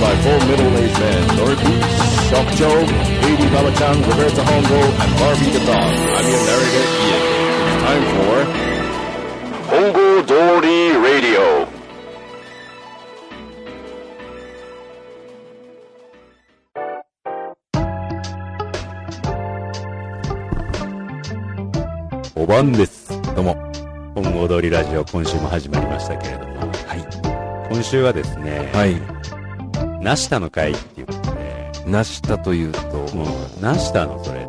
by four middle-aged men, Dorothy, Shock Joe, Lady Baba-chan, Roberta Hongo, and Barbie the dog. I'm your narrator, Ian. It's time for Hongo Dory Radio. お晩です。どうも。本踊りラジオ今週も始まりましたけれども。はい。今週はですね、はい。ナシタの会っていうことで、なしたというと、もう、ナシタのそれ、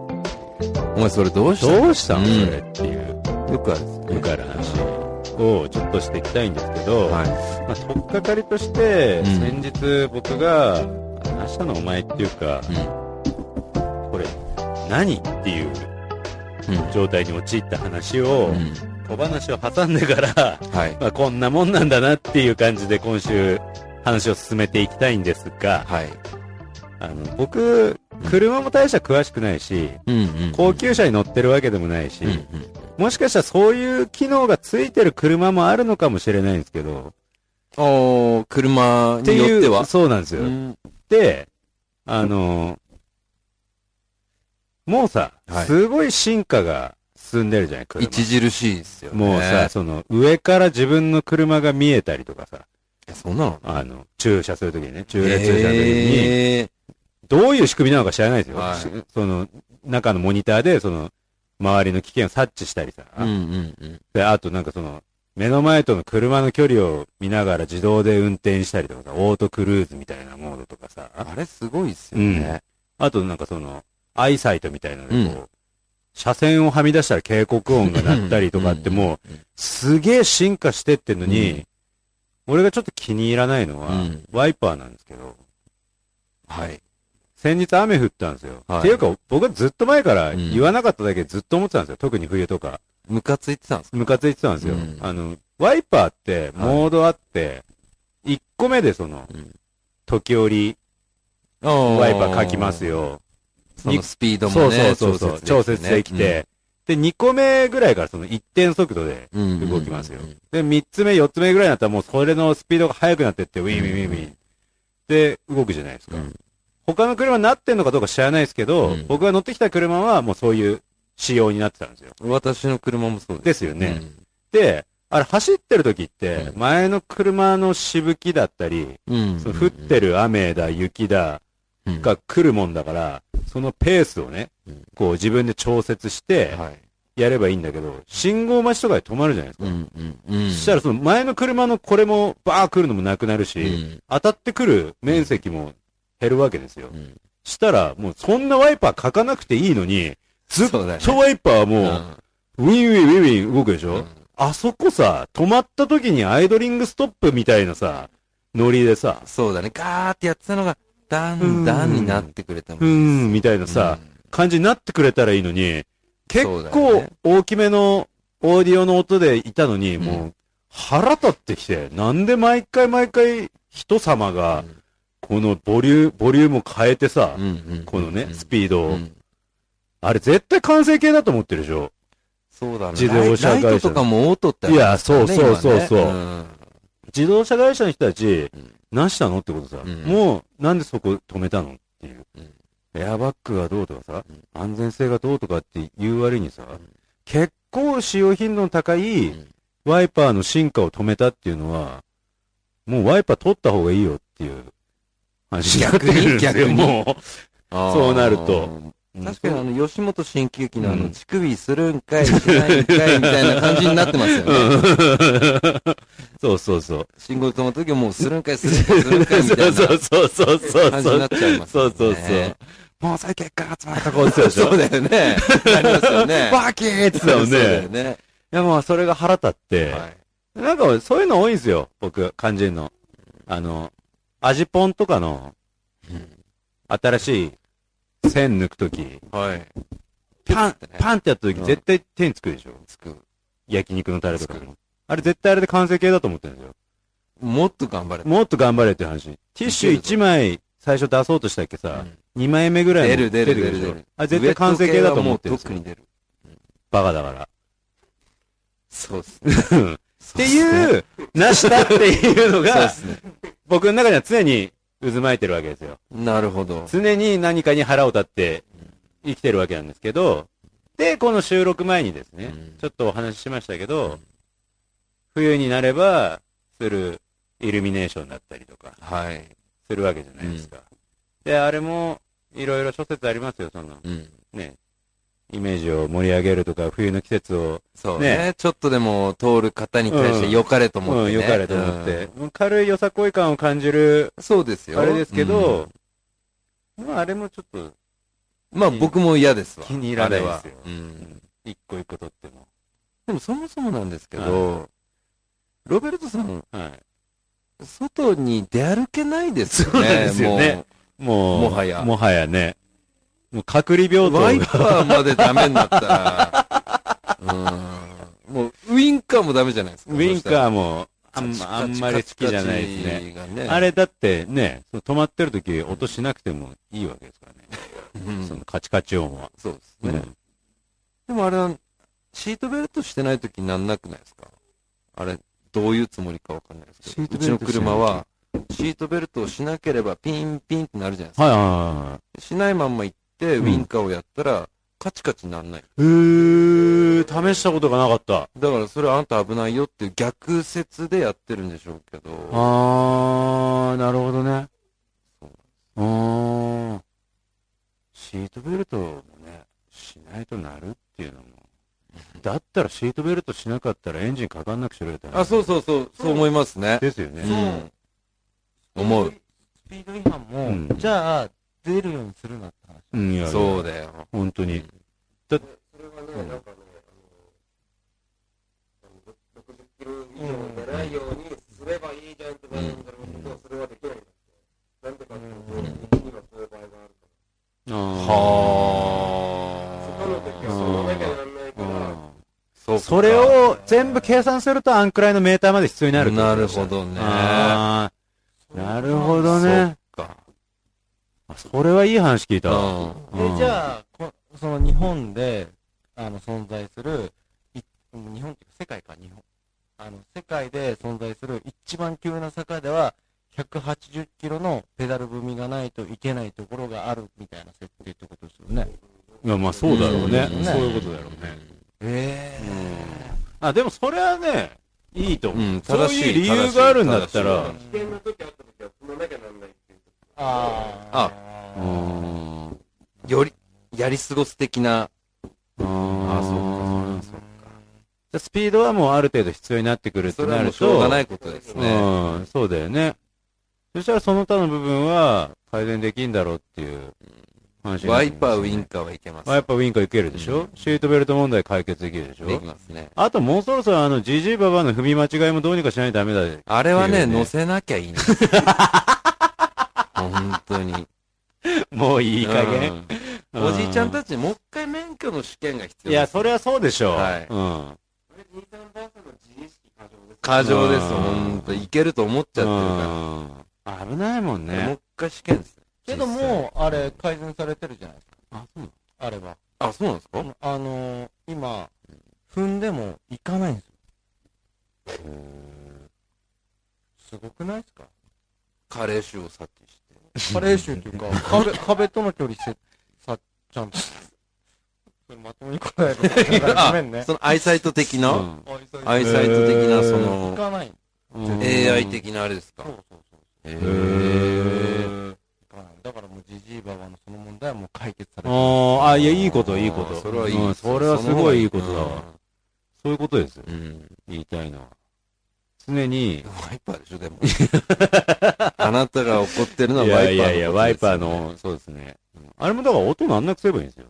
お前それどうしたどうしたのうんそれっていう、よくあるね。よくある話をちょっとしていきたいんですけど、はまあ、とっかかりとして、うん先日僕が、ナシタのお前っていうか、い。これ、何っていううん。状態に陥った話を、うん。小話を挟んでから、はい。まあ、こんなもんなんだなっていう感じで今週話を進めていきたいんですが、はい。あの、僕、車も大した詳しくないし、うんうん。高級車に乗ってるわけでもないし、うんうん。もしかしたらそういう機能がついてる車もあるのかもしれないんですけど、おー、車っていう、によっては。そうなんですよ。うんで、あの、もうさ、はいすごい進化が進んでるじゃない、車。著しいですよね。もうさ、その、上から自分の車が見えたりとかさ、え、そんなのあの、駐車するときにね、駐列駐車するときに、えどういう仕組みなのか知らないですよ。はいしその、中のモニターで、その、周りの危険を察知したりさ、ー。うんうんうん。で、あとなんかその、目の前との車の距離を見ながら自動で運転したりとかさ、オートクルーズみたいなモードとかさ、あれすごいっすよね。あとなんかその、アイサイトみたいなのでこう、うん車線をはみ出したら警告音が鳴ったりとかってもう、すげえ進化してってんのに、うん俺がちょっと気に入らないのは、うんワイパーなんですけど、はい。先日雨降ったんですよ。はいっていうか、僕はずっと前からうん言わなかっただけでずっと思ってたんですよ。特に冬とか。ムカついてたんですか？ムカついてたんですよ。うんあの、ワイパーって、モードあって、1個目でその、うん時折、ワワイパーかきます。よ。そのスピードそうもね、そうそうそう、調節できて、で、2個目ぐらいからその一定速度で動きますよ。で、3つ目、4つ目ぐらいになったらもうそれのスピードが速くなってって、ウィンウィンウィンウィン。で、動くじゃないですか。うん他の車になってんのかどうか知らないですけど、うん僕が乗ってきた車はもうそういう仕様になってたんですよ。私の車もそうです。ですよね。で、あれ走ってる時って、うん前の車のしぶきだったり、うん。その降ってる雨だ、雪だ、うんが来るもんだから、そのペースをねうん、こう自分で調節して、はい。やればいいんだけど、信号待ちとかで止まるじゃないですか。うんうんうん。そしたらその前の車のこれもバー来るのもなくなるし、うん当たってくる面積も減るわけですよ。うんしたら、もうそんなワイパーかかなくていいのに、ずっとワイパーはもう、ウィンウィンウィンウィン動くでしょ、うんあそこさ、止まった時にアイドリングストップみたいなさ、ノリでさ、そうだね。ガーってやってたのが、だうんんだんになってくれたもうーん、みたいなさ、うん。感じになってくれたらいいのに、結構ね大きめのオーディオの音でいたのに、うん。もう腹立ってきて、なんで毎回毎回人様が、このボリュー、ボリュームを変えてさ、うんうんこのね、うんスピードを、うん。あれ絶対完成形だと思ってるでしょ。そうだね。自動車会社ライトとかもオートってねいやそうそうそうそう。今ね。自動車会社の人たちうん、何したの？ってことさ、うん。もう、なんでそこ止めたの？っていう。うん。エアバッグがどうとかさ、うん。安全性がどうとかって言う割にさ、ん。結構使用頻度の高いうん。ワイパーの進化を止めたっていうのは、もうワイパー取った方がいいよっていう話になってくるんですよ、もう。そうなると確かにあの、吉本新喜劇のあの、うん乳首するんかい、しないんかい、みたいな感じになってますよね。うん そうそうそう。信号止まった時はもうするんかい、するんかい、するんかい、みたいな そうそうそうそうになっ。ちゃいます。そうそうそう。もう最結果が集まったこうってたでしょそうだよね。ありますよね。バキーって言ってたよね。ね。いや、もうそれが腹立って、はいなんかそういうの多いんですよ、僕、感じるの。あの、味ポンとかの新しい線抜くとき、はい。パンパンってやったときうん絶対手につくでしょ？つく。焼肉のタレとか。あれ絶対あれで完成形だと思ってるんですよ。もっと頑張れ。もっと頑張れって話。ティッシュ1枚最初出そうとしたっけさ、2枚目ぐらいの出る出る出る出る。あれ絶対完成形だと思ってるんですよに出る。バカだから。そうっすね。っていう、なしたっていうのが。僕の中には常に渦巻いてるわけですよ。なるほど。常に何かに腹を立って生きてるわけなんですけど、で、この収録前にですね、うんちょっとお話ししましたけど、うん冬になればするイルミネーションだったりとか、はい。するわけじゃないですか。で、あれも、いろいろ諸説ありますよ、その、うん。ね、イメージを盛り上げるとか、冬の季節を、そうねねちょっとでも通る方に対して良かれと思って、ね。うん、良かれと思って、軽いよさこい感を感じる、うん。そうですよ。あれですけどうん、まあ、あれもちょっと、まあ僕も嫌ですわ。気に入らないですようん。一個一個取っても。でもそもそもなんですけど、ロベルトさん、はい。外に出歩けないですよね。そうなんですよねもう、もはやもはやね。もう隔離病もうワイ。パーまでダメになったら、うん。もうウインカーもダメじゃないですか。ウインカーーも、あんまあんまり好きじゃないですね。ねあれだってね、その止まってる時音しなくてもいいわけですからね。うんそのカチカチ音は。そうですね。うんでもあれは、シートベルトしてない時になんなくないですか？あれ、どういうつもりかわかんないですけど。シートベルトうちの車は、シートベルトをしなければピンピンってなるじゃないですか。はいはいはいはい。しないまんま行ウインカーをやったら、カチカチなんない。うー、試したことがなかった。だからそれはあんた危ないよっていう逆説でやってるんでしょうけど。あー、なるほどね。そううーん。シートベルトもね、しないとなるっていうのも。だったらシートベルトしなかったらエンジンかかんなくしろよって話あ、そうそうそう、そう思いますね。ですよね。うん。思う。スピード違反も、うんじゃあ、出るようにするなって話。うん、いやそうだよ。本当に。それはね、なんかね、あの、60キロ以上出ないようにすればいいじゃんってなるんだろうけど、それはできないんだって。なんでかっていうと、道にはそういう場合があるかあら。そこのは時はそうなきゃならないから、ーそそれを全部計算するとあんくらいのメーターまで必要になるってことなるほどね。あーなるほどね。そっか。あそれはいい話聞いたわ。ううんで、じゃあ、こその日本で、あの、存在する、い日本っていうか世界か、日本。あの、世界で存在する一番急な坂では、180キロのペダル踏みがないといけないところがあるみたいな設定ってことですよね。いや、まあそうだろうね。うんそういうことだろうね。えあ、でもそれはね、いいと思う。うんそう正しいいう理由があるんだった正らしい、危険な時あった時は踏まなきゃならないっていう。あああうん。より、やり過ごす的な。ああそうかそうか。スピードはもうある程度必要になってくるってなると、しょうがないことですね。うん、そうだよね。そしたらその他の部分は改善できんだろうっていう話になワイパー、ウインカーはいけます。ワイパーウインカーいけるでしょ、シートベルト問題解決できるでしょ？できますね。あともうそろそろあの、ジジイババアの踏み間違いもどうにかしないとダメだ。あれはね、乗せなきゃいいんです。本当に。もういい加減。うんおじいちゃんたちにもう一回免許の試験が必要いや、それはそうでしょう。はいうん。過剰です。過剰です、うん本当いけると思っちゃってるかうん危ないもんら。もうね。一回試験です。けども、あれ、改善されてるじゃないですか。あ、そうあれは。あ、そうなんですか？あのー、今、踏んでも行かないんですよ。すごくないですか？加齢臭を察知して。加齢臭っていうか、壁、壁との距離せ、さ、ちゃんと。それまともに答える。ごめんね。そのアイサイト的な、うんアイサイト的な、そ行の、かない。うん AI 的なあれですか？そうそうそう。へへーー行かない。だからもう、ジジイババのその問題はもう解決されてる。あーあ、いや、いいこと、いいこと。それはいいうんそれはすごいいいことだわ。わ。そういうことですよ。うん。言いたいのは。常に、ワイパーでしょ、でも。あなたが怒ってるのはいワイパーのね。やいやいや、ワイパーの、そうですね。うんあれもだから音なんなくすればいいんですよ。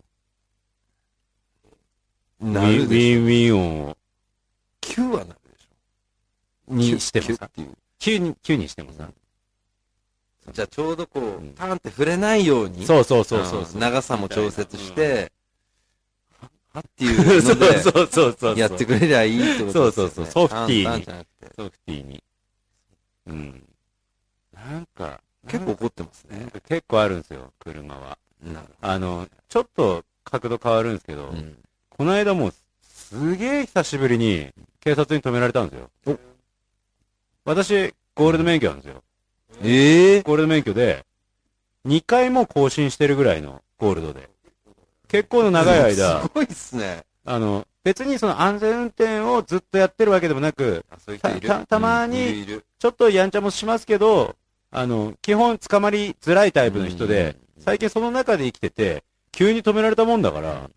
なるでしょ。ィンウィン音9はなるでしにしてもさキュッ、ていう。9に、9にしてもさ。じゃあちょうどこう、んパンって触れないように。そうそうそうそううん長さも調節して、はっていうので、そうそうそう。やってくれりゃいいってことですよ、ね。そうそうそうソフティーにソフティーに。うん。なんか、結構怒ってますね結構あるんですよ、車は。あの、ちょっと角度変わるんですけど。うん。この間もう、すげえ久しぶりに、警察に止められたんですよ。私、ゴールド免許なんですよ。ええゴールド免許で、2回も更新してるぐらいのゴールドで。結構の長い間す、ごいっすね。あの、別にその安全運転をずっとやってるわけでもなく、ういう。たたたまにちょっとやんちゃもしますけど、あの、基本捕まりづらいタイプの人で、最近その中で生きてて、急に止められたもんだから、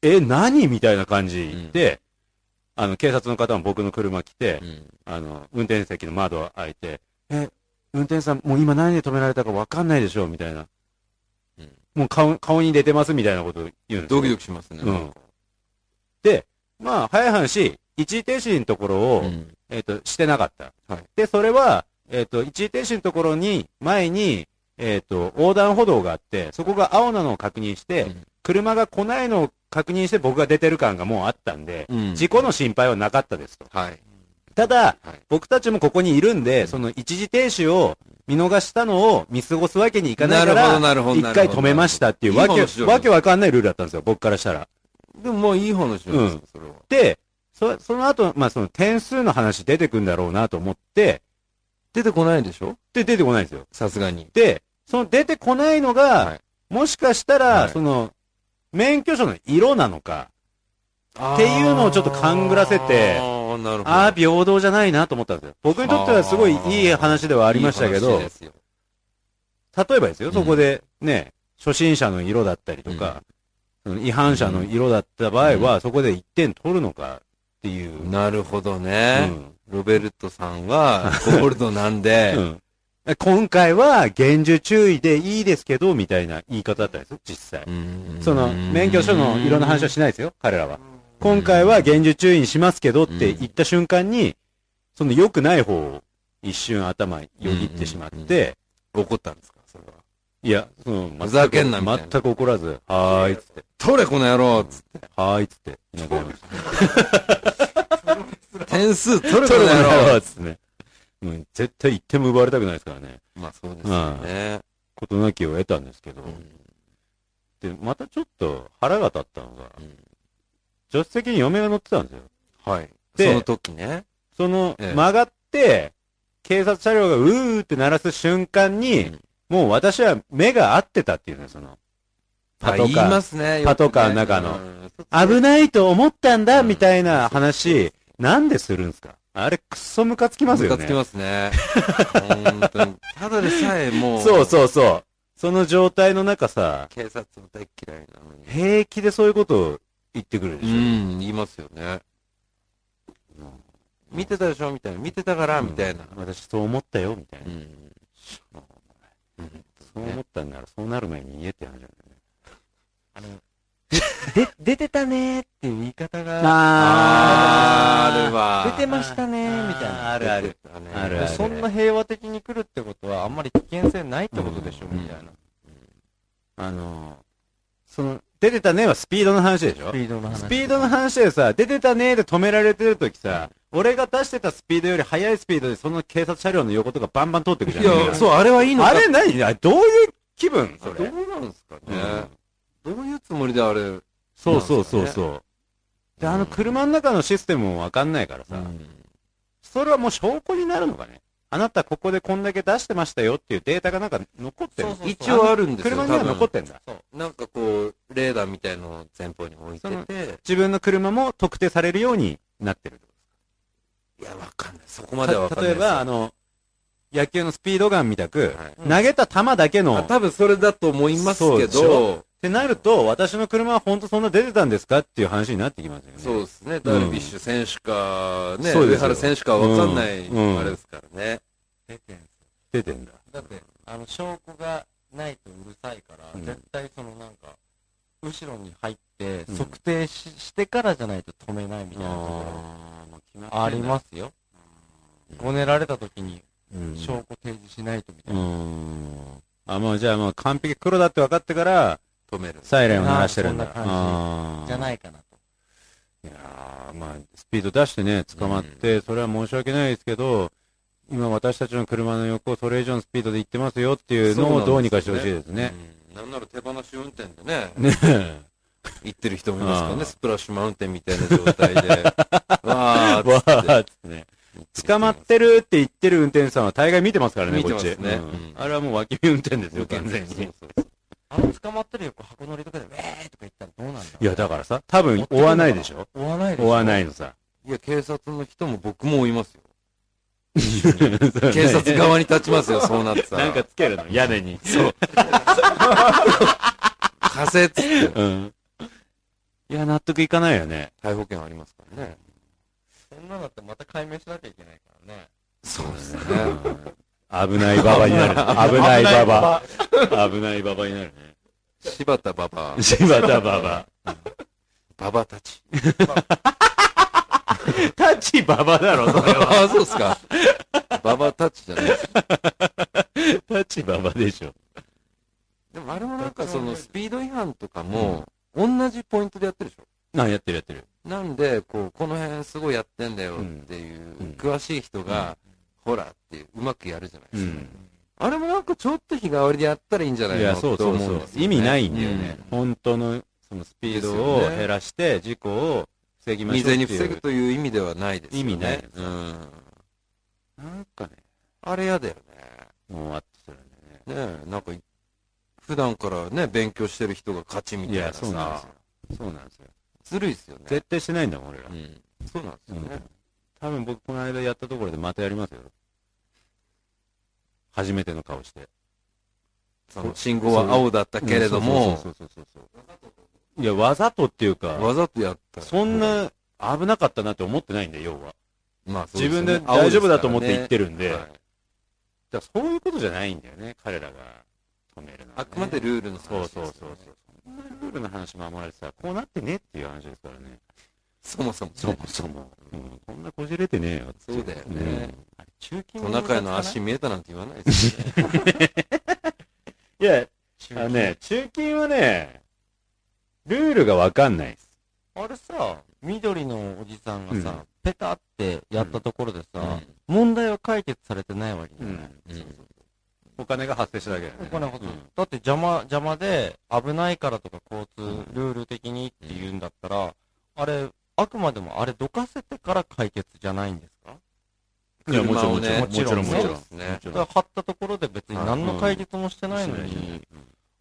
え、何みたいな感じで、あの、警察の方も僕の車来てう、んあの、運転席の窓開いて、え、運転手さん、もう今何で止められたか分かんないでしょみたいな。うんもう顔、顔に出てますみたいなこと言うんですよ。ドキドキしますね。うんで、まあ、早い話、一時停止のところを、うんえっ、と、してなかった。はいで、それは、えっ、と、一時停止のところに、前に、えっ、と、横断歩道があって、そこが青なのを確認して、うん車が来ないのを確認して僕が出てる感がもうあったんで、うん事故の心配はなかったですと。はい。ただ、はい僕たちもここにいるんで、その一時停止を見逃したのを見過ごすわけにいかないから、なるほど一回止めましたっていうわけわけわかんないルールだったんですよ、僕からしたら。でもまあいい話じゃないですか、それは。で、そ、その後、まあその点数の話出てくんだろうなと思って、出てこないでしょ？で、出てこないんですよ。さすがに。で、その出てこないのが、はいもしかしたら、はいその、免許証の色なのか、っていうのをちょっと勘ぐらせてああ、平等じゃないなと思ったんですよ。僕にとってはすごいいい話ではありましたけいいど話、ですよ例えばですよ、うんそこでね、初心者の色だったりとか、その違反者の色だった場合は、そこで1点取るのかっていう。なるほどうね。んロベルトさんは、ゴールドなんで、うん今回は厳重注意でいいですけど、みたいな言い方だったんですよ、実際。うんその、免許証の色の話はしないですよ、彼らは。今回は厳重注意にしますけどって言った瞬間に、その良くない方を一瞬頭よぎってしまって、怒ったんですか？それは。いや、その、ふざけんなみたいな全く怒らず、はーい、つって、取れこの野郎つって。はーい、つって、いなくなりました。点数取れこの野郎つってね。うん、絶対一点も奪われたくないですからね。まあそうですよね。事なきを得たんですけど。で、またちょっと腹が立ったのが、うん助手席に嫁が乗ってたんですよ。はい。でその時ね。その、ええ曲がって、警察車両がうーって鳴らす瞬間に、うんもう私は目が合ってたっていうね、その、パトあ言いカー。ますね。パトカーの中のうん危ないと思ったんだ、うんみたいな話、なんでするんすか？あれ、くっそムカつきますよね。ムカつきますね。本当に。ただでさえもう、そうそうそう。その状態の中さ、警察も大嫌いなのに。平気でそういうことを言ってくるでしょ。うん、言いますよね。見てたでしょ？みたいな。見てたから、みたいな。うん私そう思ったよ、みたいな。うん。そう思ったんなら、そうなる前に言えって話だよね。あの、で、出てたねーっていう言い方が、あー、あるわ。出てましたねーみたいな。あるある。あるあるそんな平和的に来るってことは、あんまり危険性ないってことでしょ、うんみたいな。あのー、その、出てたねはスピードの話でしょ？スピードの話。スピードの話でさ、出てたねで止められてるときさ、俺が出してたスピードより速いスピードでその警察車両の横とかバンバン通ってくじゃん。いや、そう、あれはいいのかあれ何？あれどういう気分？それ。どうなんですかうんね。どういうつもりであれ？そうそうそうそう。で、あの車の中のシステムもわかんないからさ、それはもう証拠になるのかねあなたここでこんだけ出してましたよっていうデータがなんか残ってるそうそう一応あるんですよ。車には残ってんだ。そう。なんかこう、レーダーみたいのを前方に置いてて、自分の車も特定されるようになってる。いや、わかんない。そこまではわかんない。例えば、あの、野球のスピードガンみたく、はい投げた球だけの、っあ多分それだと思いますけそうでしど、てなると、私の車は本当そんな出てたんですかっていう話になってきますよね。そうですね。ダルビッシュ選手か、ね、そうですよ上原選手かわかんない、うんあれですからね。出てんす出てんだ。だって、あの、証拠がないとうるさいから、うん絶対そのなんか、後ろに入って、うん測定し,、してからじゃないと止めないみたいなところありますよ。ごねられた時にうん証拠提示しないとみたういな。ん。あ、もうじゃあもう完璧黒だって分かってから、止める。サイレンを鳴らしてるんだ。そんな感じじゃい。ないかなと。いやーまあ、スピード出してね、捕まって、それは申し訳ないですけど、今私たちの車の横をそれ以上のスピードで行ってますよっていうのをどうにかしてほしいですね。うん。なんなら手放し運転でね。ねえ。行ってる人もいますからね、スプラッシュマウンテンみたいな状態で。わーっつってね。捕まってるって言ってる運転手さんは大概見てますからね、こっち。ねうんうんあれはもう脇見運転ですよ、完全に。そうそうあの捕まってる横箱乗りとかで、ウェーとか言ったらどうなんだいや、だからさ、多分追わないでしょ？追わないでしょ追わないのさ。いや、警察の人も僕も追いますよ。警警察側に立ちますよ、そうなってたら。なんかつけるの？屋根に。そう。仮説って。うん。いや、納得いかないよね。逮捕権ありますからね。なのってまた解明しなきゃいけないからね。そうですね。危ないババになる。危ないババ。危ないババになるね。柴田馬場。柴田ババ。馬場たち。タチババだろ、それは。ああ、そうっすか。馬場たちじゃないです。タチババでしょ。でもあれもなんかそのスピード違反とかも、同じポイントでやってるでしょ。あ、やってるやってる。なんで、こう、この辺すごいやってんだよっていう、うん詳しい人が、ほらっていう、うまくやるじゃないですか。うん。あれもなんかちょっと日替わりでやったらいいんじゃないいや、そうそうそう。意味ないんだよね。本当の、そのスピードを減らして、事故を防ぎましょう未。然に防ぐという意味ではないですよね。意味ないうん。なんかね、あれやだよもうあっとするんだよね。ね。なんか、普段からね、勉強してる人が勝ちみたいないや、そうなんですさよ。。そうなんですよ。ずるいっすよね。絶対してないんだもん、俺らう。ん。そうなんですよね。多分僕この間やったところでまたやりますよ。初めての顔して。その信号は青だったけれども、そうそうそうそうそう。いや、わざとっていうか、わざとやったらそん、な危なかったなって思ってないんだよ、要は。まあ自分で大丈夫だと思って言ってるるんで、だからそういうことじゃないんだよね、彼らが止めるのはね、あくまでルールの話そうそうそうそう。そんなルールの話守られてたら、こうなってねっていう話ですからね。そもそもね。そもそも。うん、こんなこじれてねえよっていそうだよねうん中金トナカイの足見えたなんて言わないですよね。いや、あのね、中金はね、ルールがわかんないです。あれさ、緑のおじさんがさ、うんペタってやったところでさ、うん問題は解決されてないわけじゃない。うんお金が発生しただけだよね。お金発生うんだって邪魔、邪魔で危ないからとか交通ルール的にって言うんだったら、あれ、あくまでもあれどかせてから解決じゃないんですか？いやもちろんもちろんもちろんもちろんそうね。だから貼ったところで別に何の解決もしてないのうんに、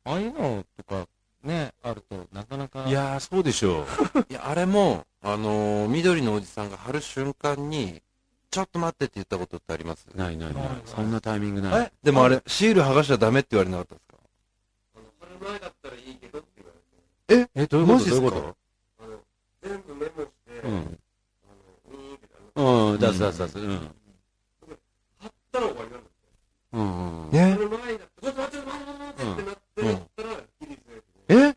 ああいうのとかね、あるとなかなか。いやー、そうでしょう。いや、あれも、あのー緑のおじさんが貼る瞬間に、ちょっと待ってって言ったことってあります？ないないない。そんなタイミングない。え？でもあれ、シール剥がしちゃダメって言われなかったですか？貼る前だったらいいけどって言われて、え、どういうこと？どういうこあの、全部メモして、とうん。あの、ウィーンってあの、うん、出す出す出す。うん。貼ったら終わりなんだって。うん。ね貼る前だったら、ちょっと待って、待って、待ってってなってなったら。え？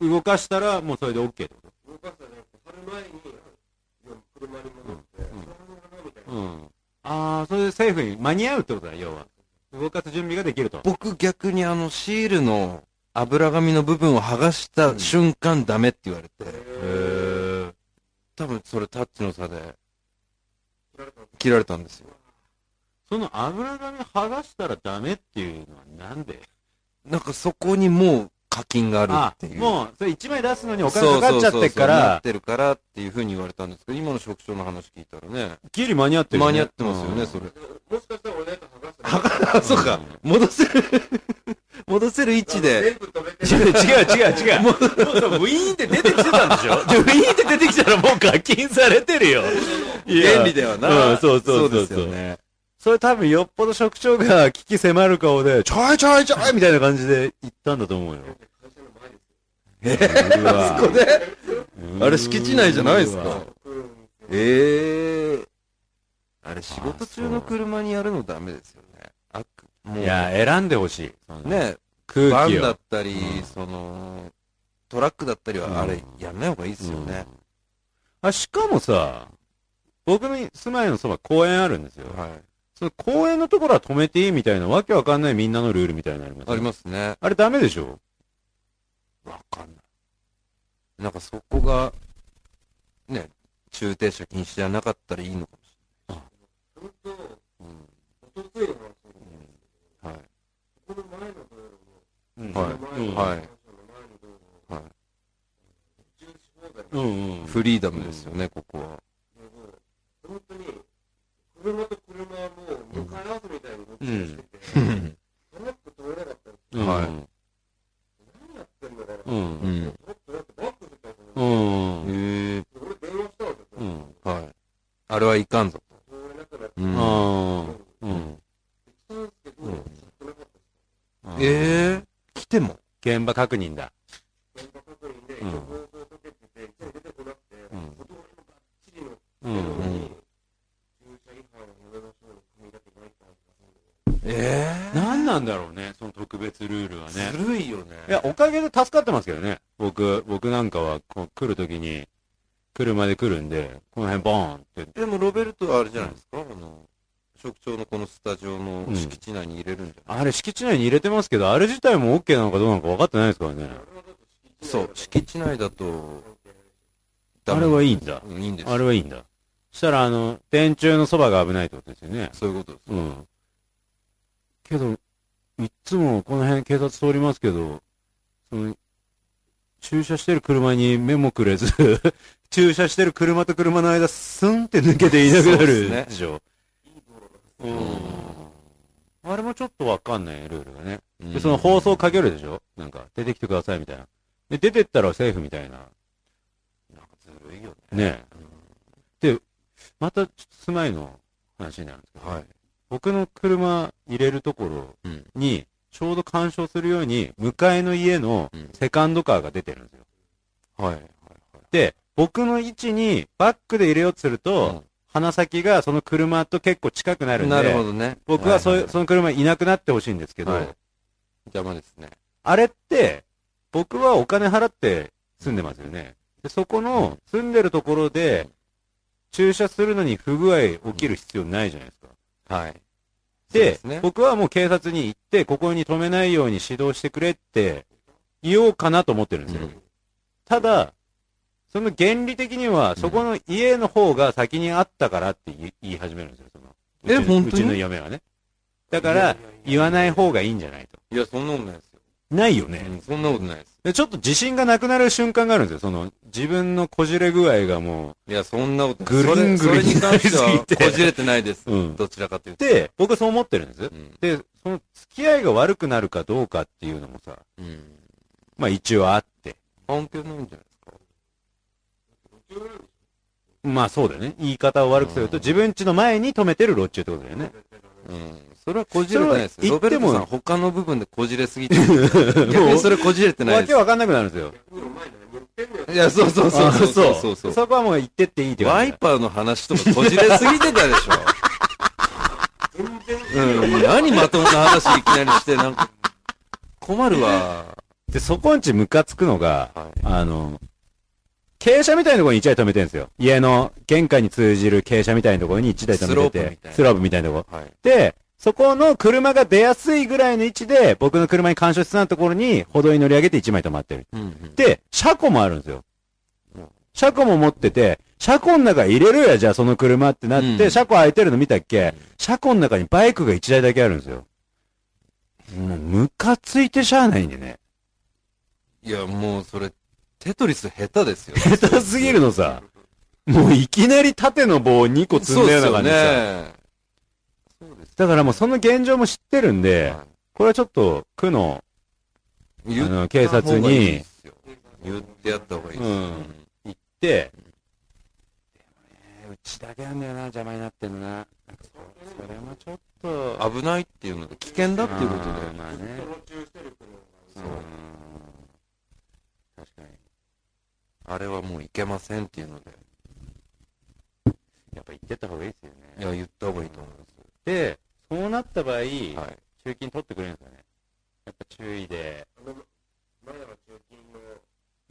動かしたら、もうそれで OK ってこ動かしたら、貼る前に、車に戻って、んみたいな。とうん。あー、それでセーフに間に合うってことだ、要は。動かす準備ができると。僕逆にあの、シールの油紙の部分を剥がした瞬間ダメって言われて、へー。多分それタッチの差で、切られたんですよ。その油紙剥がしたらダメっていうのはなんで？なんかそこにもう課金があるっていう。もう、それ1枚出すのにお金かかっちゃってっかそうそうそうそうならっ、てるからっていうふうに言われたんですけど、今の職長の話聞いたらね、ギリ間に合ってるよね。間に合ってますよね、それ。もしかしたら俺なんか剥がしたら、あ、そうか。戻せる、戻せる位置で。全部止めて、違う違う違う。もう、もうウィーンって出てきてたんでしょで、ウィーンって出てきたらもう課金されてるよ。いや原理ではな。うん、そうそうそうですそうよね。それ多分よっぽど職長が危機迫る顔で、ちょいちょいちょいみたいな感じで言ったんだと思うよ。えうわあそこで？うんあれ敷地内じゃないですか？ええあれ仕事中の車にやるのダメですよね。悪。もういや、選んでほしい。ね、空気をバンだっ。たり、うんその、トラックだったりは、あれうん、やんない方がいいですよね。あ、しかもさ、僕の住まいのそば公園あるんですよ。はい。その公園のところは止めていいみたいなわけわかんないみんなのルールみたいなのありますありますね。あれダメでしょ？わかんない。なんかそこが、ね、駐停車禁止じゃなかったらいいのかもしれない。おとついの話なんですうん。はい。この前の道路も、うんはいはいマンションの前の道路はいフリーダムですよね、ここは。本当に、車と車はもう向かい合わせみたいに動きしてて、トラック通れなかったん。ですうん。はい何やってん。のかなうん、トラックバックしてたん。ですう、ん。へえ。俺電話したん。ですよ、うん。はい。あれはいかん。ぞ。うん。うん。ええ。来ても。現場確認だ。現場確認で、うん一応放送かけてて、一応出てこなくて、うんお通りもバッチリのうん。よううんに、駐車違反をやめましょうに組み立てないかんですええ。何なんだろうね、その特別ルールはね。ずるいよね。いや、おかげで助かってますけどね。僕、僕なんかは、こう、来るときに、車で来るんで、この辺ボーンって。でもロベルトはあれじゃないですか、あの、職長のこのスタジオの敷地内に入れるんじゃない、あれ、敷地内に入れてますけど、あれ自体も OK なのかどうなのか分かってないですからね。そう、敷地内だと、あれはいいんだ。うんいいんですあれはいいんだ。したら、あの、電柱のそばが危ないってことですよね。そういうことです。うん。けど、いっつもこの辺警察通りますけど、その、駐車してる車に目もくれず、駐車してる車と車の間、スンって抜けていなくなるでしょ。うん。あれもちょっとわかんない、ルールがね。うんで、その放送かけるでしょ？なんか、出てきてくださいみたいな。で、出てったらセーフみたいな。なんかずるいよね。ねで、また、ちょっと住まいの話になるんですけど、はい。僕の車入れるところうん。に、ちょうど干渉するように、向かいの家のうんセカンドカーが出てるんですよ。はい。はい。で、僕の位置にバックで入れようとすると、鼻先がその車と結構近くなるんで、なるほどね。僕はそういう、いその車いなくなってほしいんですけど、はい邪魔ですね。あれって、僕はお金払って住んでますよね。でそこの住んでるところで、駐車するのに不具合起きる必要ないじゃないですか。はい。で、ね。僕はもう警察に行って、ここに止めないように指導してくれって言おうかなと思ってるんですよ。うんただ、その原理的には、そこの家の方が先にあったからって言い始めるんですよ、その。うちえ本当に？うちの嫁はね。だから、言わない方がいいんじゃないと。いや、そんなことないですよ。ないよね。うんそんなことないです。でちょっと自信がなくなる瞬間があるんですよ。その、自分のこじれ具合がもいや、そんなことグリングリンそれそれに関してこじれてないです。う。うん。どちらかというと。で、僕はそう思ってるんです。うん。で、その付き合いが悪くなるかどうかっていうのもさ、うん。まあ一応あって。関係ないんじゃないですか。まあそうだよね。言い方を悪くすると、うん自分家の前に止めてる路中ってことだよね。うん。それはこじれてないですよ。ロベルトさん、他の部分でこじれすぎてる。逆にそれこじれてないですわけ。わかんなくなるんですよ。いや、そうそうそうそうそうそうそう。そこはもう言ってっていいってワイパーの話とかこじれすぎてたでしょ。うん。何まともな話いきなりして、なんか、困るわ。で、そこんちムカつくのが、はい。あの、傾斜みたいなところに1台止めてるんですよ。家の玄関に通じる傾斜みたいなところに1台止めてて、スロープみたいなスロープみたいなところ。はい。で、そこの車が出やすいぐらいの位置で、僕の車に干渉しそうなところに歩道に乗り上げて1枚止まってる。うんうん。で、車庫もあるんですようん。車庫も持ってて、車庫の中入れるや、じゃあその車ってなって、うん車庫空いてるの見たっけ、車庫の中にバイクが1台だけあるんですよ。もう、ムカついてしゃあないんでね。いや、もうそれ、テトリス下手ですよ。下手すぎるのさ。もういきなり縦の棒を2個積んだような感じでさ。だからもうその現状も知ってるんで、はこれはちょっと、区の、いあの、警察に言ってやった方がいいです。うん行って、でもね、うちだけなんだよな、邪魔になってんのな。そそれもちょっと、危ないっていうので、危険だっていうことで。うんまあね。そううん確かに。あれはもういけませんっていうので。やっぱ行ってった方がいいですよね。いや、言った方がいいと思いまで、そうなった場合、す。はい。中金取ってくれるんですかね。やっぱ注意で、前は中金の、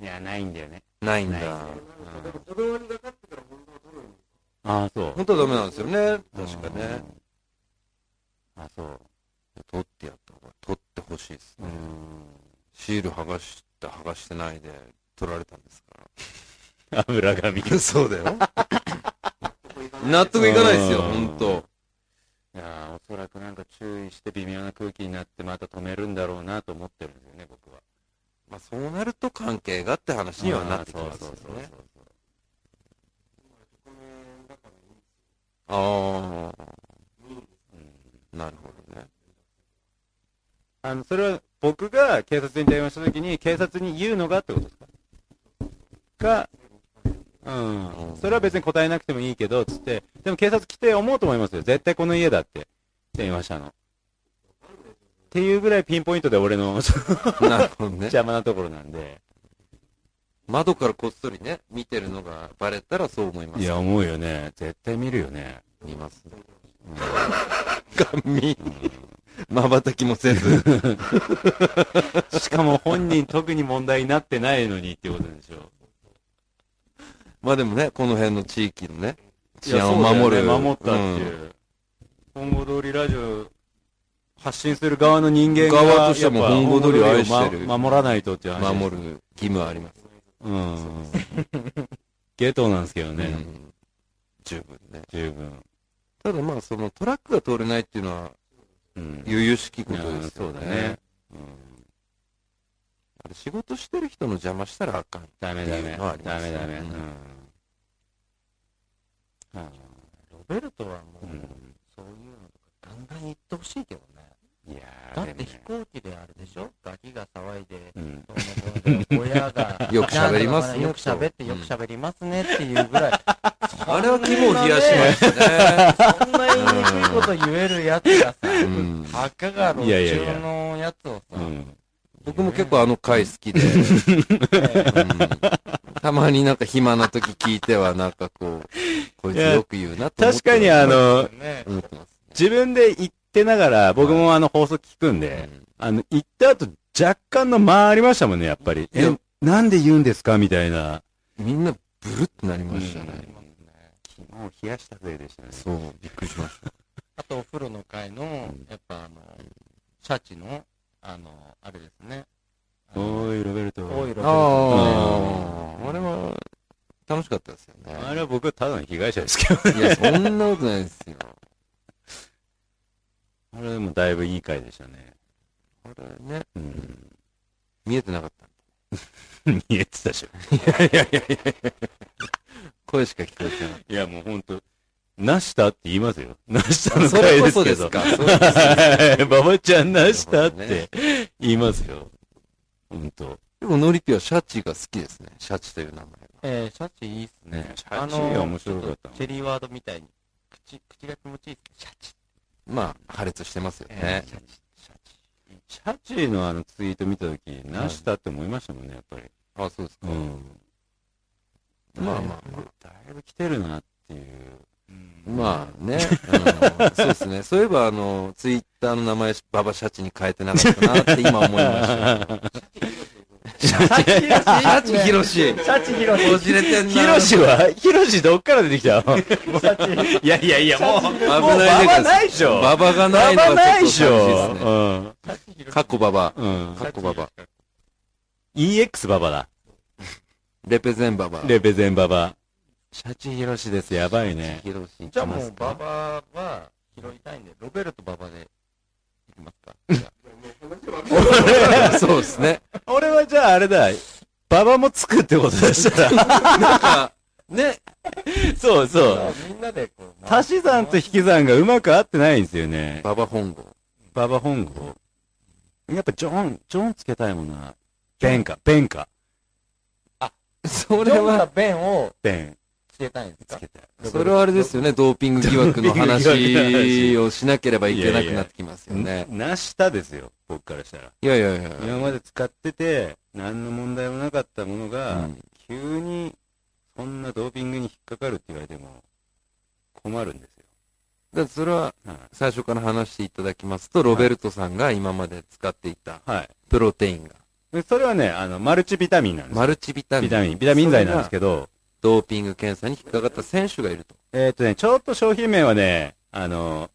いや、ないんだよね。ないんないだ。でも歩道にかかってから本当は取るんですああ、そう。本当はダメなんですよね。確かね。あ、そう。取ってやった方が、取ってほしいですね。うん。シール剥がして、剥がしてないで、取られたんですか油紙。ら。そうだよ。納得いかないですよ、うん本当。いやーおそらくなんか注意して微妙な空気になってまた止めるんだろうなと思ってるんですよね、僕は。まあ、そうなると関係がって話にはなってきますよあーそうそうそうね。ああ。なるほどね。あの、それは僕が警察に電話した時に警察に言うのがってことですかが、うん。それは別に答えなくてもいいけど、つって、でも警察来て思うと思いますよ。絶対この家だって電話したの。っていうぐらいピンポイントで俺の なるほどね。邪魔なところなんで。窓からこっそりね、見てるのがバレたらそう思います。いや、思うよね。絶対見るよね。見ますね。ガン見。瞬きもせず。しかも本人特に問題になってないのにってことでしょ。まあでもね、この辺の地域のね、治安を守る。ね守ったっていう。本郷通りラジオ発信する側の人間が、側としても本郷通りを愛してるま守らないとっていううん話。守る義務はあります。うん。ゲトなんですけどね。うん十分ね。十分。ただまあ、そのトラックが通れないっていうのは、うん。悠々しきことうんですよね。そうだね。うん。あれ仕事してる人の邪魔したらあかん。ダメダメ。ダメダメ。ううんロベルトはもう、そういうのとか、ガンガン言ってほしいけどね。いやだって飛行機であるでしょ？ガキが騒いで、うん。親が、よく喋りますねよく喋って、よく喋りますねっていうぐらい。あれは肝を冷やしましたね。そんな言いにくいこと言えるやつがさ、うんたかが中のやつをさ、うん。僕も結構あの回好きで、うん たまになんか暇な時聞いてはなんかこう、こいつよく言うなと思って確かにあの。自分で言ってながら、僕もあの放送聞くんで、あの、言った後若干の間ありましたもんね、やっぱり。え、なんで言うんですかみたいな。みんなブルってなりましたね。肝を冷やしたぜでしたね。そう、びっくりしました。あとお風呂の会の、やっぱあの、シャチの、あの、あれですね。おーい、ロベルト。おいロベルトああ、あれは楽しかったですよね。あれは僕はただの被害者ですけどね。いや、そんなことないですよ。あれでもだいぶいい回でしたね。あれね、うん。見えてなかった。見えてたでしょ。声しか聞こえてない。いや、もうほんと、なした？って言いますよ。なしたのそれ回こですけど。そですか。そうですはい ババちゃんなした？って言いますよ。ほんと。でも、ノリピはシャチが好きですね。シャチという名前が。えー、シャチいいっすね。ねシャチ面白かったチェリーワードみたいに、口、口が気持ちいいっすね。シャチ。まあ、破裂してますよねえー。シャチ。シャチ。シャチのあのツイート見たとき、なしたって思いましたもんね、やっぱり。あ、そうですか。うん。まあまあまだいぶ来てるなっていう。まあね、うんそうですね。そういえば、あの、ツイッターの名前、ババシャチに変えてなかったなって今思いました。シャチヒロシ。シャチヒロシ。こじれてんな。ヒロシはヒロシどっから出てきたの？いやいやいや、もう、危バないねバないでしょ。ババがないのババがないでしちょっと寂しいょですね。カッコババ。うん。うん。カッコババ。EX ババだ。レペゼンババ。レペゼンババ。シャチヒロシです。やばいね。ヒロシ。じゃあもう、ババは拾いたいんで、ロベルトババで、いきますか。そうですね。俺はじゃああれだ。ババもつくってことだしたら。なんか、ね。そうそう。みんなでこう、足し算と引き算がうまく合ってないんですよね。ババ本郷。ババ本郷。やっぱジョン、ジョンつけたいもんな。ベンか、ベンか。それは、ベンをベン。つけたいんですか？つけたい。それはあれですよね。ドーピング疑惑の話話をしなければいけなくなってきますよね。なしたですよ。僕からしたら。いやいやいや。今まで使ってて、何の問題もなかったものが、うん急に、そんなドーピングに引っかかるって言われても、困るんですよ。だからそれは、はい最初から話していただきますと、ロベルトさんが今まで使っていたはい。プロテインが、でそれはね、あの、マルチビタミンなんですよ。マルチビタミン。ビタミン、ビタミン剤なんですけど、ドーピング検査に引っかかった選手がいると。えっ、とね、ちょっと商品名はね、あの、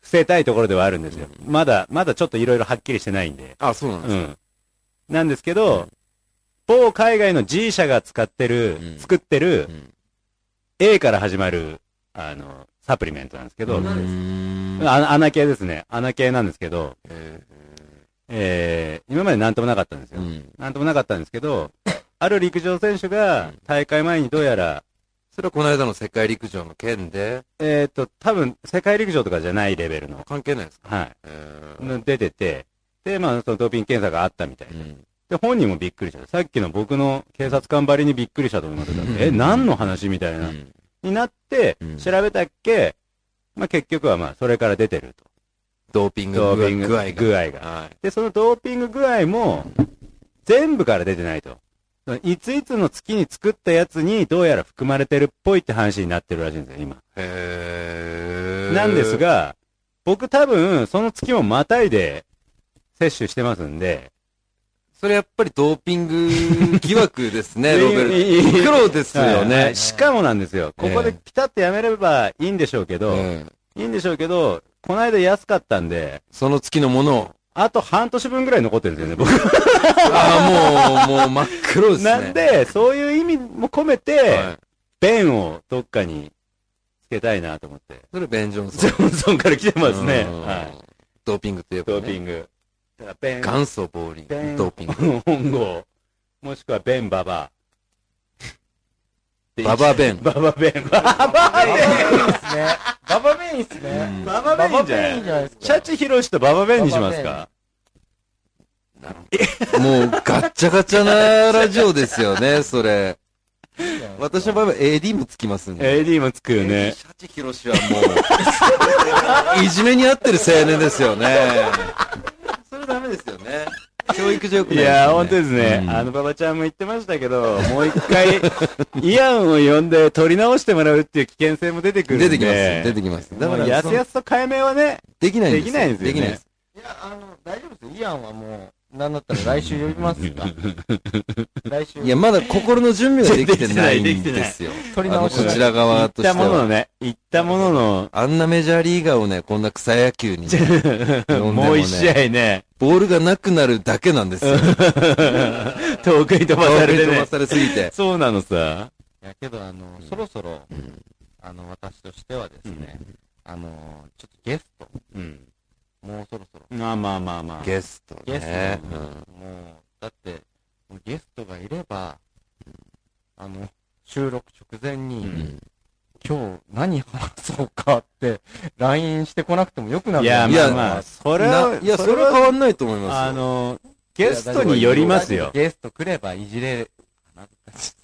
伏せたいところではあるんですよ。まだ、まだちょっといろいろはっきりしてないんで。あ、そうなんですか。うん。なんですけど、某海外の G 社が使ってる、うん作ってるう、ん A から始まる、あの、サプリメントなんですけど、うーんあ穴系ですね。穴系なんですけど、ええー、今までなんともなかったんですよ。ーうんなんともなかったんですけど、ある陸上選手が大会前にどうやら、それはこの間の世界陸上の件で、えっ、と、多分、世界陸上とかじゃないレベルの、関係ないですか？はい。えーの出てて、で、まあ、そのドーピング検査があったみたいで。うんで、本人もびっくりした。さっきの僕の警察官ばりにびっくりしたと思いますけど、うんえ、何の話みたいな、うんになってうん、調べたっけ、まあ結局はまあ、それから出てると。ドーピングドーピング具合が。具合が。はい。で、そのドーピング具合も、全部から出てないと。いついつの月に作ったやつにどうやら含まれてるっぽいって話になってるらしいんですよ、今。へーなんです、が、僕多分、その月もまたいで摂取してますんで、それやっぱりドーピング疑惑ですね、ロベルト。黒ですよはいはねい。しかもなんですよ。ここでピタッとやめればいいんでしょうけど、ええいいんでしょうけど、この間安かったんで、その月のものを。あと半年分ぐらい残ってるんですよね、僕。ああ、もう、もう真っ黒ですね。なんで、そういう意味も込めて、はい、弁をどっかにつけたいなと思って。それベン・ジョンソン。ジョンソンから来てますね。うんはい。ドーピングといえば、ね。ドーピング。元祖ボーリン弁グ。ドーピング。本郷。もしくは弁ババア。ババ弁ババ弁。ババババベインっすね。ババベインっすね。うんババベインじゃないですか。シャチヒロシとババ弁にしますかもうガッチャガチャなラジオですよね、それ。私の場合は AD もつきますんで。AD もつくよね。シャチヒロシはもう、いじめに合ってる青年ですよね。それダメですよね。教育上良くいないですよね。やー、本当ですね。うんあの、馬場ちゃんも言ってましたけど、もう一回、イアンを呼んで取り直してもらうっていう危険性も出てくるんで。出てきます。出てきます。だから、だから、やすやすと解明はね、できないんですできないんですよねできないです。いや、あの、大丈夫ですよ。イアンはもう、なんだったら来週呼びますか？来週。いや、まだ心の準備ができてないんですよ。取り直しあのこちら側としては。たもののね、言ったものの、あんなメジャーリーガーをね、こんな草野球にね、呼んでももう一試ね、合ね、ボールがなくなるだけなんですよ。遠くに飛ばされてね。飛ばされすぎて。そうなのさ。いや、けど、あの、そろそろ、あの、私としてはですね、あの、ちょっとゲスト、うん。もうそろそろ、まあまあまあまあ。ゲストゲスト、ね。もう、だって、ゲストがいれば、あの、収録直前に、うん今日何話そうかって、LINE してこなくてもよくなるいや、いやまあまあ、それは、ないや、それは変わんないと思いますよ。あの、ゲストによりますよ。ゲスト来ればいじれる。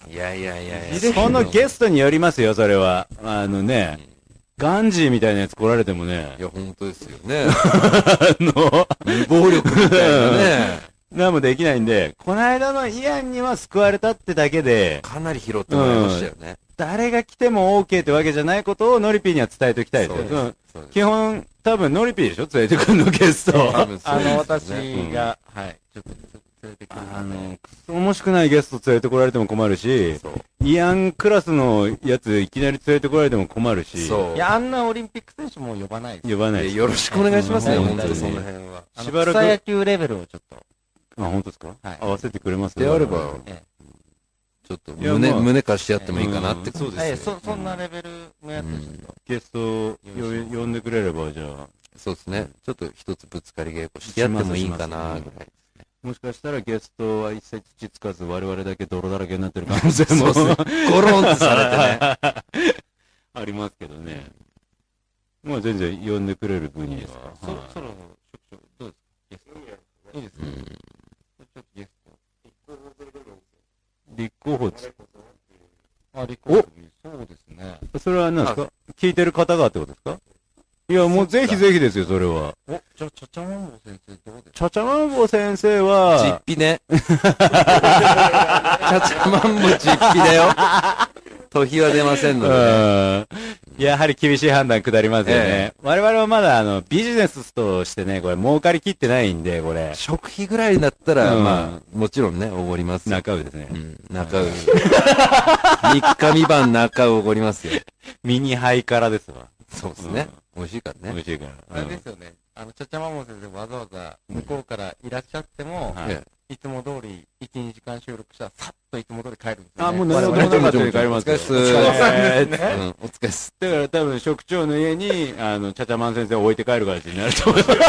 いやいやいやいや。そのゲストによりますよ、それは。あのね、ガンジーみたいなやつ来られてもね。い、や、本当ですよね。あの、無暴力みたいなね。何もできないんで、この間のイアンには救われたってだけで、かなり拾ってもらいましたよね。誰が来ても OK ってわけじゃないことをノリピーには伝えておきたいですうですうん。基本、多分ノリピーでしょ？連れてくるのゲスト。多分そうあの、ですね。私が、はい、ちょっと連れてくるあのくそ面白くないゲスト連れてこられても困るし、イアンクラスのやついきなり連れてこられても困るし、そう。いや、あんなオリンピック選手もう呼ばないです。呼ばないよろしくお願いしますね、うん本当にその辺は。あのしばらく草野球レベルをちょっと。あ、本当ですか？はい合わせてくれます？であればえちょっと胸、いやまあ胸貸してやってもいいかなってうんそうえ、ええですよ。そ、そんなレベルのやつをちょっと。ゲストを呼呼んでくれれば、じゃあ、そうですね。ちょっと一つぶつかり稽古してやってもいいかな、ぐらい。もしかしたらゲストは一切土つかず我々だけ泥だらけになってる可能性も。ゴロンとされてね。ありますけどね。まあ全然呼んでくれる分には。そ、はいそろ、どうですか？ゲスト。いいですか？うんちょっとゲス立候補つ、ト。あ、立候補そうですね。それは何ですか？聞いてる方がってことですか？いや、もうぜひぜひですよ、それは。お、じゃあ、ちゃちゃま先生どうですちゃちゃまんぼ先生実は、費ね。ちゃちゃまんぼ実費だよ。飛費は出ませんのでね。うん。やはり厳しい判断下りますよねえ。我々はまだ、あの、ビジネスとしてね、これ儲かりきってないんで、これ、食費ぐらいだったら、うんまあ、もちろんね、おごりますよ。中尾ですねう。ん、中う。三日三晩中うおごりますよ。ミニハイカラですわ。そうですね。美味しいからね。美味しいから。あれですよね。あの、ちゃちゃまんぼ先生わざわざ向こうからいらっしゃっても、はいえいつも通り1、2時間収録したら、さっといつも通り帰るんですよ、ね。あ、もう何もなかったで帰りますよ。お疲れっすお疲れっすえうん、お疲れっす。だから多分職長の家に、あの、ちゃちゃまん先生を置いて帰る形になると思います。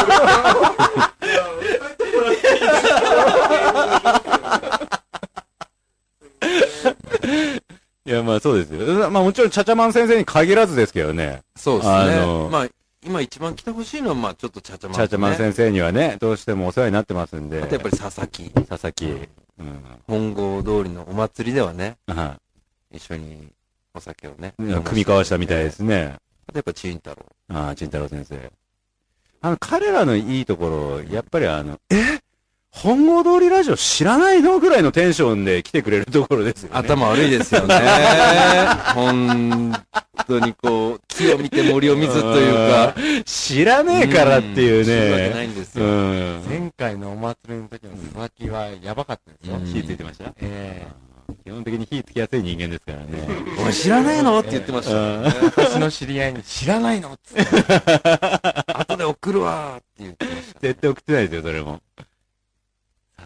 いや、まあそうですよ。まあもちろん、チャチャマン先生に限らずですけどね。そうですね。あのまあ、今一番来てほしいのは、まあ、ちょっとチャチャマン、チャチャマン先生にはね、どうしてもお世話になってますんで。あとやっぱり佐々木。佐々木。うん。本郷通りのお祭りではね、は一緒にお酒をね。い。組み交わしたみたいですね。あとやっぱチン太郎。ああ、陳太郎先生。あの、彼らのいいところ、やっぱりあの、え？本郷通りラジオ知らないのぐらいのテンションで来てくれるところですよね。頭悪いですよね。本当にこう、木を見て森を見ずというか。知らねえからっていう知るわけなね。いんですうよ。ん。前回のお祭りの時の佐々木はやばかったですよ。うん火ついてました？え基本的に火つきやすい人間ですからね。お前知らないの？って言ってましたよね。え私の知り合いに知らないの？って。後で送るわーって言ってましたね。絶対送ってないですよ、それも。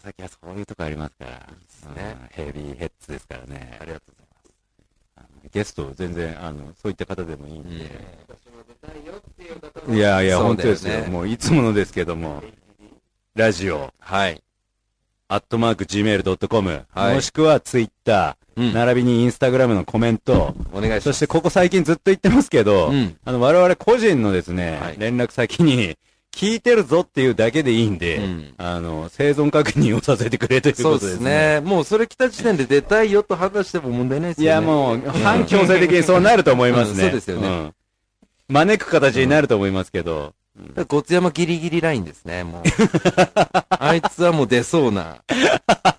佐々木はそういうとこありますから。すねうんヘビーヘッズですからね。ありがとうございます。あのゲスト、全然、あの、そういった方でもいいんで。う方いやいや、本当ですよ。もういつものですけども、ラジオ、はい。アットマーク gmail.com、はいもしくはツイッター、うん。並びにインスタグラムのコメント、お願いします。そしてここ最近ずっと言ってますけど、うん。あの、我々個人のですね、はい連絡先に、聞いてるぞっていうだけでいいんで、うんあの、生存確認をさせてくれというそうでことですすね。ね。もうそれ来た時点で出たいよと話しても問題ないですよね。いや、もう、反強制的にそうなると思いますね。う んそうですよねん招く形になると思いますけど、ごつ山ギリギリラインですね、もう。あいつはもう出そうな。い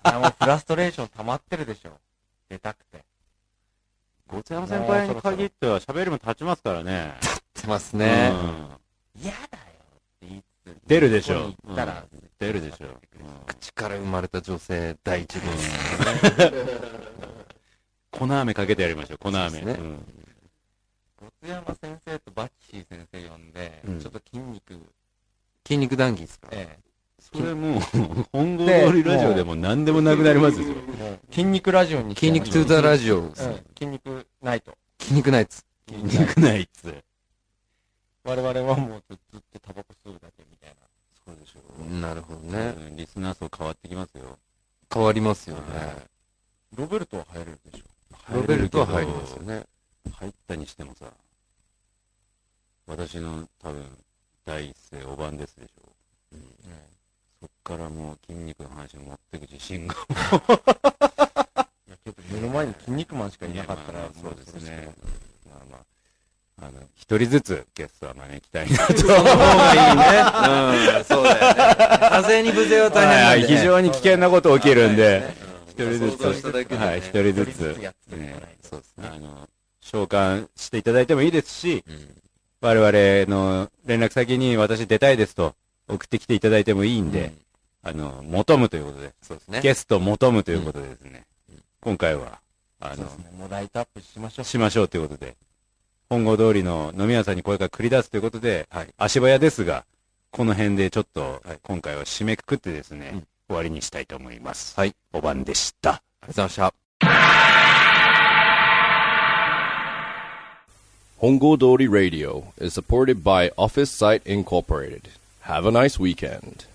やもうフラストレーション溜まってるでしょ。出たくて。ごつ山先輩に限っては喋りも立ちますからね。出ますね。嫌だよ。出るでしょうん出るでしょ。口から生まれた女性第一号。粉飴かけてやりましょう、粉飴。ねうんごつ山先生とバッキー先生呼んで、うんちょっと筋肉、筋肉談義ですか？えそれもう、本郷通りラジオでも何でもなくなりますよ。筋肉ラジオに筋肉トゥーザラジオ。うん筋肉ナイト。筋肉ナイツ。筋肉ないっつ。我々はもうずっとタバコ吸うだけみたいな。そうでしょなるほどね。うんリスナー層変わってきますよ。変わりますよね。ロベルトは入るでしょ。ロベルトは入りますよね。入ったにしてもさ、私の多分、第一声お番ですでしょ。そっからもう筋肉の話に持ってく自信が。いやけど目の前に筋肉マンしかいなかったら、まあもそうですね。まあまあ、あの、一人ずつゲストは招きたいなと。その方がいいね。うん、そうだよね。風に無勢は大変。はい非常に危険なこと起きるんで、一人ずつ、はい、一人ずつね、そうですね。あの、召喚していただいてもいいですし、うん。我々の連絡先に私出たいですと送ってきていただいてもいいんで、あの、求むということで、そうですね。ゲスト求むということでですね、今回は、あの。もうライトアップしましょう。しましょうということで、本郷通りの飲み屋さんに声が繰り出すということで、はい足早ですが、この辺でちょっとはい、今回は締めくくってですね、うん終わりにしたいと思います。はい。お晩でした。ありがとうございました。Hongo Dori Radio is supported by Office Site Incorporated. Have a nice weekend.